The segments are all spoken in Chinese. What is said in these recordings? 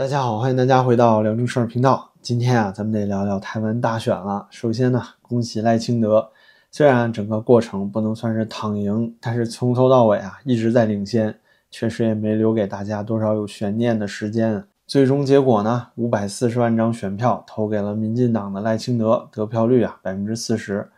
大家好，欢迎大家回到辽宁事儿频道。今天啊，咱们得聊聊台湾大选了。首先呢，恭喜赖清德，虽然整个过程不能算是躺赢，但是从头到尾啊一直在领先，确实也没留给大家多少有悬念的时间。最终结果呢，五百四十万张选票投给了民进党的赖清德，得票率啊百分之四十。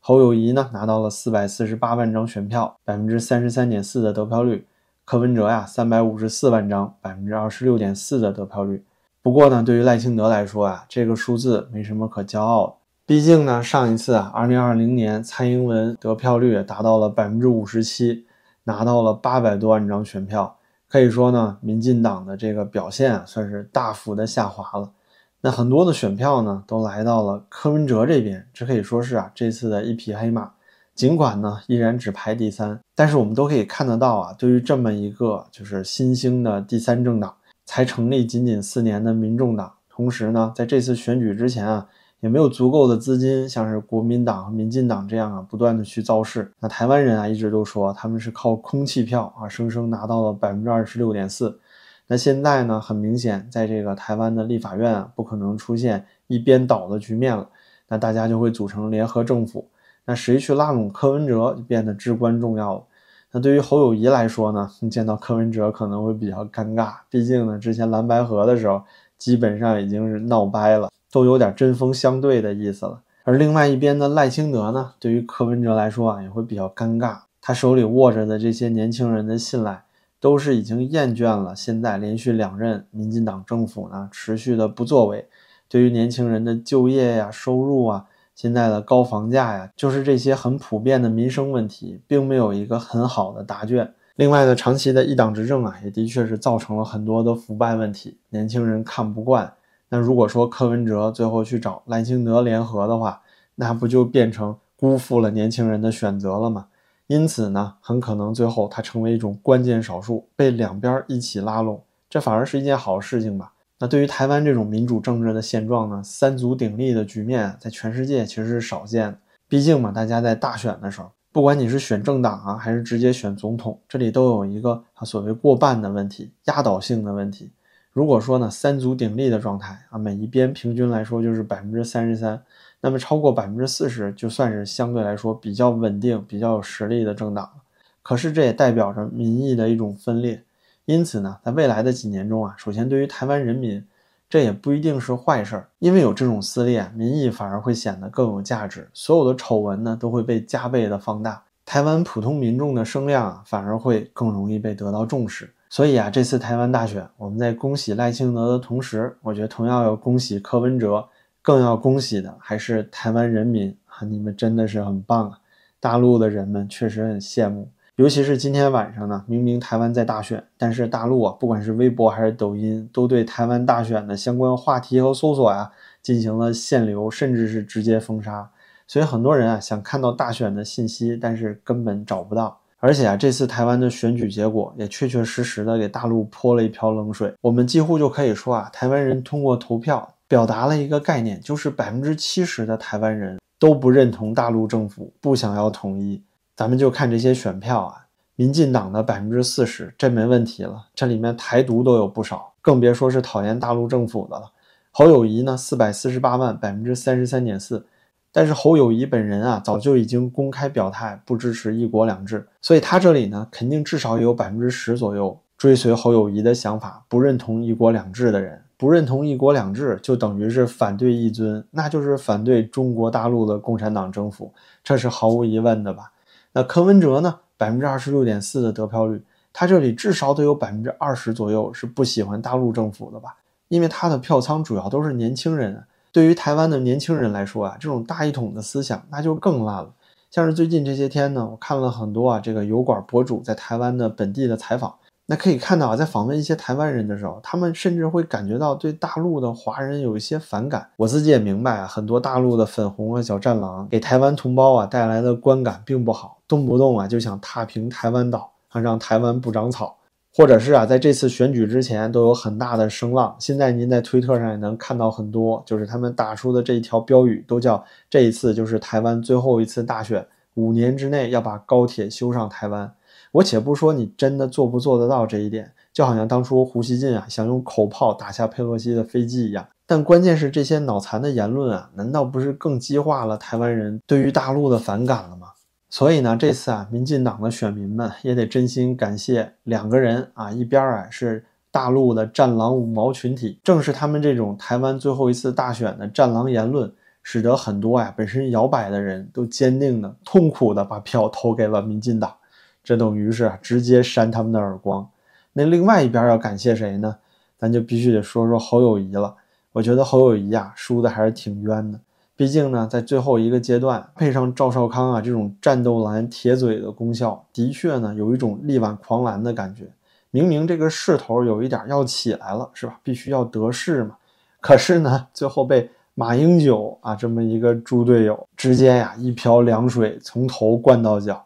侯友谊呢拿到了四百四十八万张选票，百分之三十三点四的得票率。柯文哲呀，三百五十四万张，百分之二十六点四的得票率。不过呢，对于赖清德来说啊，这个数字没什么可骄傲的。毕竟呢，上一次啊，二零二零年蔡英文得票率达到了百分之五十七，拿到了八百多万张选票。可以说呢，民进党的这个表现啊，算是大幅的下滑了。那很多的选票呢，都来到了柯文哲这边，这可以说是啊，这次的一匹黑马。尽管呢依然只排第三，但是我们都可以看得到啊，对于这么一个就是新兴的第三政党，才成立仅仅四年的民众党，同时呢在这次选举之前啊，也没有足够的资金，像是国民党和民进党这样啊，不断的去造势。那台湾人啊一直都说他们是靠空气票啊，生生拿到了百分之二十六点四。那现在呢，很明显，在这个台湾的立法院啊，不可能出现一边倒的局面了，那大家就会组成联合政府。那谁去拉拢柯文哲就变得至关重要了。那对于侯友谊来说呢，见到柯文哲可能会比较尴尬，毕竟呢，之前蓝白河的时候基本上已经是闹掰了，都有点针锋相对的意思了。而另外一边的赖清德呢，对于柯文哲来说啊，也会比较尴尬。他手里握着的这些年轻人的信赖，都是已经厌倦了现在连续两任民进党政府呢持续的不作为，对于年轻人的就业呀、收入啊。现在的高房价呀，就是这些很普遍的民生问题，并没有一个很好的答卷。另外呢，长期的一党执政啊，也的确是造成了很多的腐败问题，年轻人看不惯。那如果说柯文哲最后去找赖清德联合的话，那不就变成辜负了年轻人的选择了吗？因此呢，很可能最后他成为一种关键少数，被两边一起拉拢，这反而是一件好事情吧。那对于台湾这种民主政治的现状呢，三足鼎立的局面在全世界其实是少见的。毕竟嘛，大家在大选的时候，不管你是选政党啊，还是直接选总统，这里都有一个啊所谓过半的问题，压倒性的问题。如果说呢三足鼎立的状态啊，每一边平均来说就是百分之三十三，那么超过百分之四十就算是相对来说比较稳定、比较有实力的政党了。可是这也代表着民意的一种分裂。因此呢，在未来的几年中啊，首先对于台湾人民，这也不一定是坏事儿，因为有这种撕裂，民意反而会显得更有价值，所有的丑闻呢都会被加倍的放大，台湾普通民众的声量啊反而会更容易被得到重视。所以啊，这次台湾大选，我们在恭喜赖清德的同时，我觉得同样要恭喜柯文哲，更要恭喜的还是台湾人民啊，你们真的是很棒啊！大陆的人们确实很羡慕。尤其是今天晚上呢，明明台湾在大选，但是大陆啊，不管是微博还是抖音，都对台湾大选的相关话题和搜索呀进行了限流，甚至是直接封杀。所以很多人啊想看到大选的信息，但是根本找不到。而且啊，这次台湾的选举结果也确确实实的给大陆泼了一瓢冷水。我们几乎就可以说啊，台湾人通过投票表达了一个概念，就是百分之七十的台湾人都不认同大陆政府，不想要统一。咱们就看这些选票啊，民进党的百分之四十，这没问题了。这里面台独都有不少，更别说是讨厌大陆政府的了。侯友谊呢，四百四十八万，百分之三十三点四。但是侯友谊本人啊，早就已经公开表态不支持一国两制，所以他这里呢，肯定至少有百分之十左右追随侯友谊的想法，不认同一国两制的人。不认同一国两制，就等于是反对一尊，那就是反对中国大陆的共产党政府，这是毫无疑问的吧。那柯文哲呢？百分之二十六点四的得票率，他这里至少得有百分之二十左右是不喜欢大陆政府的吧？因为他的票仓主要都是年轻人。对于台湾的年轻人来说啊，这种大一统的思想那就更烂了。像是最近这些天呢，我看了很多啊，这个油管博主在台湾的本地的采访。那可以看到啊，在访问一些台湾人的时候，他们甚至会感觉到对大陆的华人有一些反感。我自己也明白啊，很多大陆的粉红和小战狼给台湾同胞啊带来的观感并不好，动不动啊就想踏平台湾岛，让台湾不长草，或者是啊在这次选举之前都有很大的声浪。现在您在推特上也能看到很多，就是他们打出的这一条标语，都叫这一次就是台湾最后一次大选，五年之内要把高铁修上台湾。我且不说你真的做不做得到这一点，就好像当初胡锡进啊想用口炮打下佩洛西的飞机一样。但关键是这些脑残的言论啊，难道不是更激化了台湾人对于大陆的反感了吗？所以呢，这次啊，民进党的选民们也得真心感谢两个人啊，一边啊是大陆的战狼五毛群体，正是他们这种台湾最后一次大选的战狼言论。使得很多啊本身摇摆的人都坚定的、痛苦的把票投给了民进党，这等于是直接扇他们的耳光。那另外一边要感谢谁呢？咱就必须得说说侯友谊了。我觉得侯友谊啊输的还是挺冤的，毕竟呢在最后一个阶段配上赵少康啊这种战斗蓝铁嘴的功效，的确呢有一种力挽狂澜的感觉。明明这个势头有一点要起来了，是吧？必须要得势嘛。可是呢最后被。马英九啊，这么一个猪队友，直接呀一瓢凉水从头灌到脚。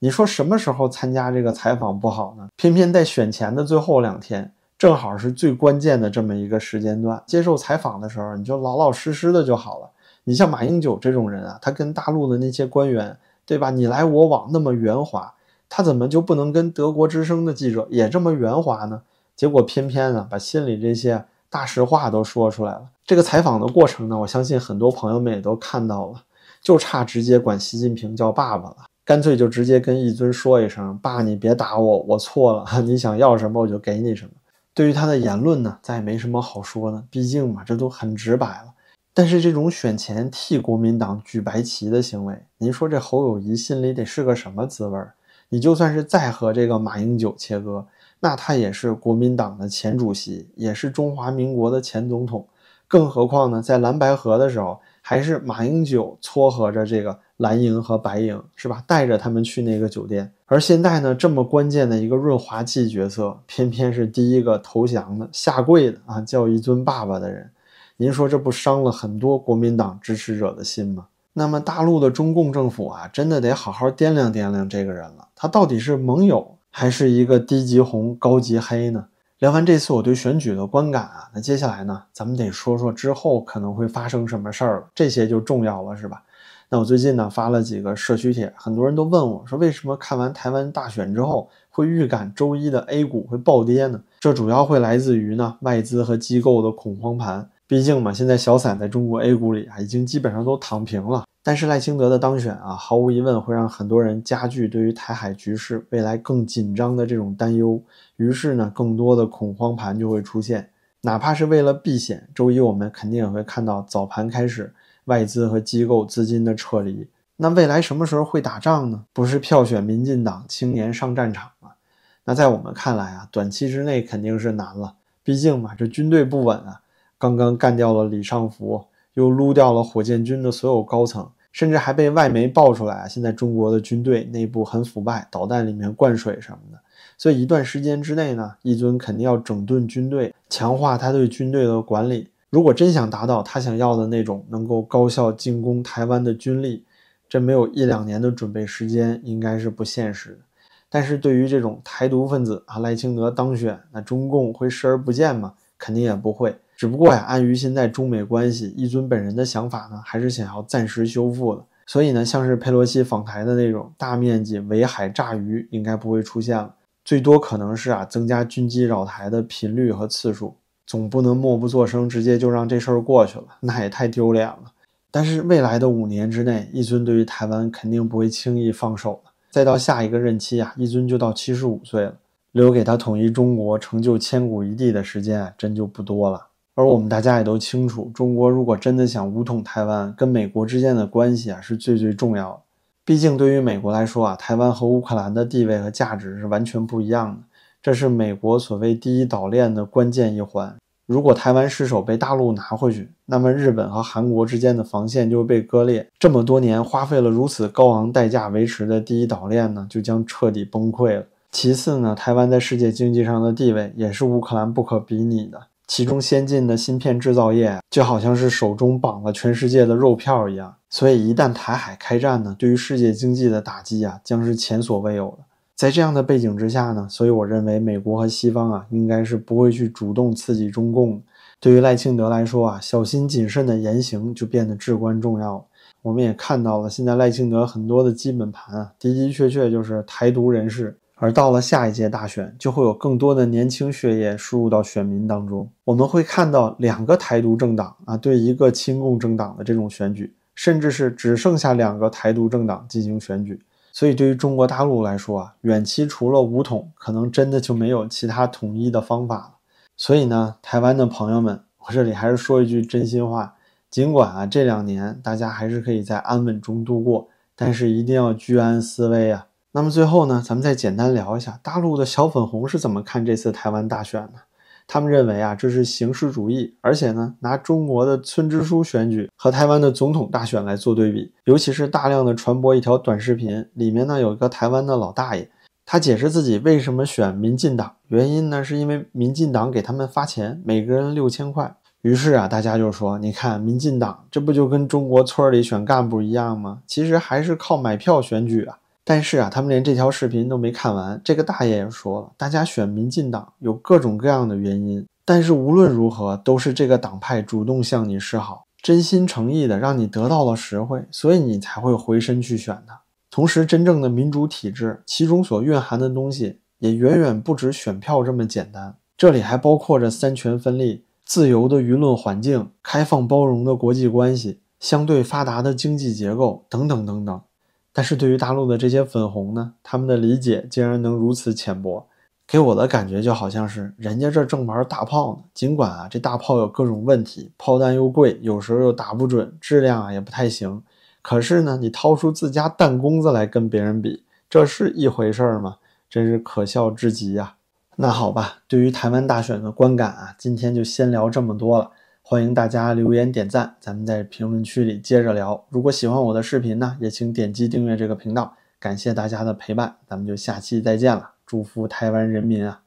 你说什么时候参加这个采访不好呢？偏偏在选前的最后两天，正好是最关键的这么一个时间段，接受采访的时候，你就老老实实的就好了。你像马英九这种人啊，他跟大陆的那些官员，对吧？你来我往那么圆滑，他怎么就不能跟德国之声的记者也这么圆滑呢？结果偏偏啊，把心里这些大实话都说出来了。这个采访的过程呢，我相信很多朋友们也都看到了，就差直接管习近平叫爸爸了，干脆就直接跟一尊说一声：“爸，你别打我，我错了，你想要什么我就给你什么。”对于他的言论呢，咱也没什么好说的，毕竟嘛，这都很直白了。但是这种选前替国民党举白旗的行为，您说这侯友谊心里得是个什么滋味儿？你就算是再和这个马英九切割，那他也是国民党的前主席，也是中华民国的前总统。更何况呢，在蓝白河的时候，还是马英九撮合着这个蓝营和白营，是吧？带着他们去那个酒店。而现在呢，这么关键的一个润滑剂角色，偏偏是第一个投降的、下跪的啊，叫一尊爸爸的人。您说这不伤了很多国民党支持者的心吗？那么大陆的中共政府啊，真的得好好掂量掂量这个人了，他到底是盟友还是一个低级红高级黑呢？聊完这次我对选举的观感啊，那接下来呢，咱们得说说之后可能会发生什么事儿了，这些就重要了，是吧？那我最近呢发了几个社区帖，很多人都问我说，为什么看完台湾大选之后会预感周一的 A 股会暴跌呢？这主要会来自于呢外资和机构的恐慌盘，毕竟嘛，现在小散在中国 A 股里啊，已经基本上都躺平了。但是赖清德的当选啊，毫无疑问会让很多人加剧对于台海局势未来更紧张的这种担忧。于是呢，更多的恐慌盘就会出现。哪怕是为了避险，周一我们肯定也会看到早盘开始外资和机构资金的撤离。那未来什么时候会打仗呢？不是票选民进党青年上战场吗？那在我们看来啊，短期之内肯定是难了。毕竟嘛，这军队不稳啊，刚刚干掉了李尚福，又撸掉了火箭军的所有高层。甚至还被外媒爆出来啊！现在中国的军队内部很腐败，导弹里面灌水什么的。所以一段时间之内呢，一尊肯定要整顿军队，强化他对军队的管理。如果真想达到他想要的那种能够高效进攻台湾的军力，这没有一两年的准备时间应该是不现实的。但是对于这种台独分子啊，赖清德当选，那中共会视而不见吗？肯定也不会。只不过呀，碍于现在中美关系，一尊本人的想法呢，还是想要暂时修复的。所以呢，像是佩洛西访台的那种大面积围海炸鱼，应该不会出现了。最多可能是啊，增加军机扰台的频率和次数。总不能默不作声，直接就让这事儿过去了，那也太丢脸了。但是未来的五年之内，一尊对于台湾肯定不会轻易放手的。再到下一个任期啊，一尊就到七十五岁了，留给他统一中国、成就千古一帝的时间啊，真就不多了。而我们大家也都清楚，中国如果真的想武统台湾，跟美国之间的关系啊是最最重要的。毕竟对于美国来说啊，台湾和乌克兰的地位和价值是完全不一样的。这是美国所谓第一岛链的关键一环。如果台湾失守被大陆拿回去，那么日本和韩国之间的防线就会被割裂。这么多年花费了如此高昂代价维持的第一岛链呢，就将彻底崩溃了。其次呢，台湾在世界经济上的地位也是乌克兰不可比拟的。其中先进的芯片制造业就好像是手中绑了全世界的肉票一样，所以一旦台海开战呢，对于世界经济的打击啊，将是前所未有的。在这样的背景之下呢，所以我认为美国和西方啊，应该是不会去主动刺激中共。对于赖清德来说啊，小心谨慎的言行就变得至关重要。我们也看到了，现在赖清德很多的基本盘啊，的的确确就是台独人士。而到了下一届大选，就会有更多的年轻血液输入到选民当中。我们会看到两个台独政党啊对一个亲共政党的这种选举，甚至是只剩下两个台独政党进行选举。所以对于中国大陆来说啊，远期除了武统，可能真的就没有其他统一的方法了。所以呢，台湾的朋友们，我这里还是说一句真心话：尽管啊这两年大家还是可以在安稳中度过，但是一定要居安思危啊。那么最后呢，咱们再简单聊一下大陆的小粉红是怎么看这次台湾大选的。他们认为啊，这是形式主义，而且呢，拿中国的村支书选举和台湾的总统大选来做对比，尤其是大量的传播一条短视频，里面呢有一个台湾的老大爷，他解释自己为什么选民进党，原因呢是因为民进党给他们发钱，每个人六千块。于是啊，大家就说，你看民进党这不就跟中国村里选干部一样吗？其实还是靠买票选举啊。但是啊，他们连这条视频都没看完。这个大爷也说了，大家选民进党有各种各样的原因，但是无论如何都是这个党派主动向你示好，真心诚意的让你得到了实惠，所以你才会回身去选他。同时，真正的民主体制其中所蕴含的东西也远远不止选票这么简单，这里还包括着三权分立、自由的舆论环境、开放包容的国际关系、相对发达的经济结构等等等等。但是对于大陆的这些粉红呢，他们的理解竟然能如此浅薄，给我的感觉就好像是人家这正玩大炮呢。尽管啊，这大炮有各种问题，炮弹又贵，有时候又打不准，质量啊也不太行。可是呢，你掏出自家弹弓子来跟别人比，这是一回事儿吗？真是可笑至极呀！那好吧，对于台湾大选的观感啊，今天就先聊这么多了。欢迎大家留言点赞，咱们在评论区里接着聊。如果喜欢我的视频呢，也请点击订阅这个频道。感谢大家的陪伴，咱们就下期再见了。祝福台湾人民啊！